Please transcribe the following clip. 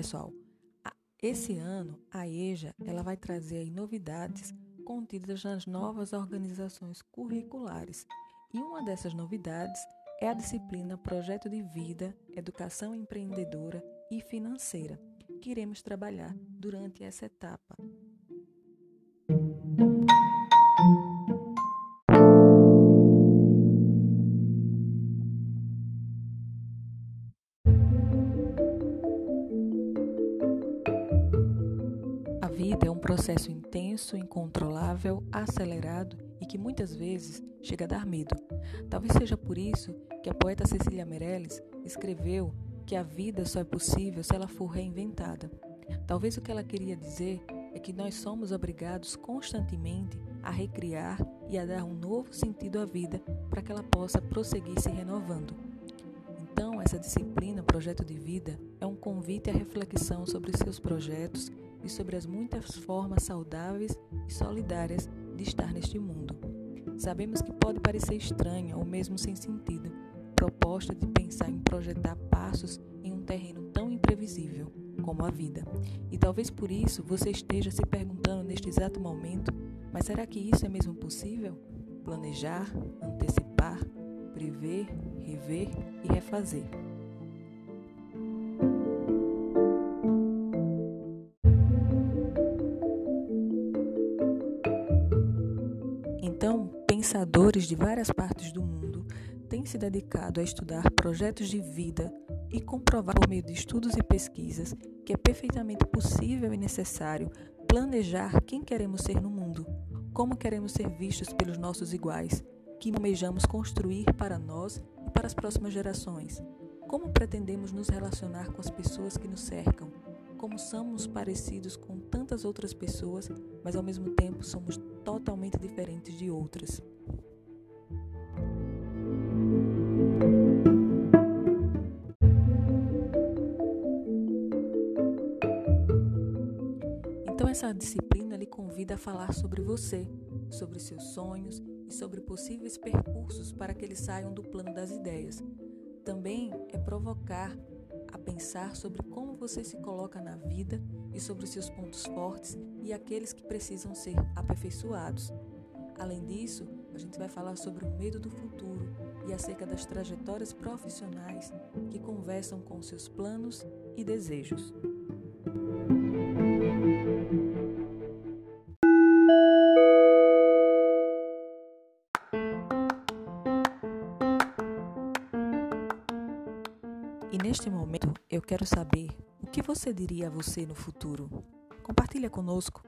pessoal, esse ano a EJA ela vai trazer novidades contidas nas novas organizações curriculares. E uma dessas novidades é a disciplina Projeto de Vida, Educação Empreendedora e Financeira, que iremos trabalhar durante essa etapa. Vida é um processo intenso, incontrolável, acelerado e que muitas vezes chega a dar medo. Talvez seja por isso que a poeta Cecília Meirelles escreveu que a vida só é possível se ela for reinventada. Talvez o que ela queria dizer é que nós somos obrigados constantemente a recriar e a dar um novo sentido à vida para que ela possa prosseguir se renovando. Então, essa disciplina, projeto de vida, é um convite à reflexão sobre seus projetos e sobre as muitas formas saudáveis e solidárias de estar neste mundo. Sabemos que pode parecer estranha ou mesmo sem sentido, proposta de pensar em projetar passos em um terreno tão imprevisível como a vida. E talvez por isso você esteja se perguntando neste exato momento: mas será que isso é mesmo possível? Planejar, antecipar, prever, rever e refazer. Então, pensadores de várias partes do mundo têm se dedicado a estudar projetos de vida e comprovar por meio de estudos e pesquisas que é perfeitamente possível e necessário planejar quem queremos ser no mundo, como queremos ser vistos pelos nossos iguais, que almejamos construir para nós e para as próximas gerações, como pretendemos nos relacionar com as pessoas que nos cercam, como somos parecidos com tantas outras pessoas, mas ao mesmo tempo somos totalmente diferentes de outras. Então essa disciplina lhe convida a falar sobre você, sobre seus sonhos e sobre possíveis percursos para que eles saiam do plano das ideias. Também é provocar a pensar sobre como você se coloca na vida e sobre seus pontos fortes e aqueles que precisam ser aperfeiçoados. Além disso, a gente vai falar sobre o medo do futuro e acerca das trajetórias profissionais que conversam com seus planos e desejos. E neste momento eu quero saber o que você diria a você no futuro. Compartilha conosco.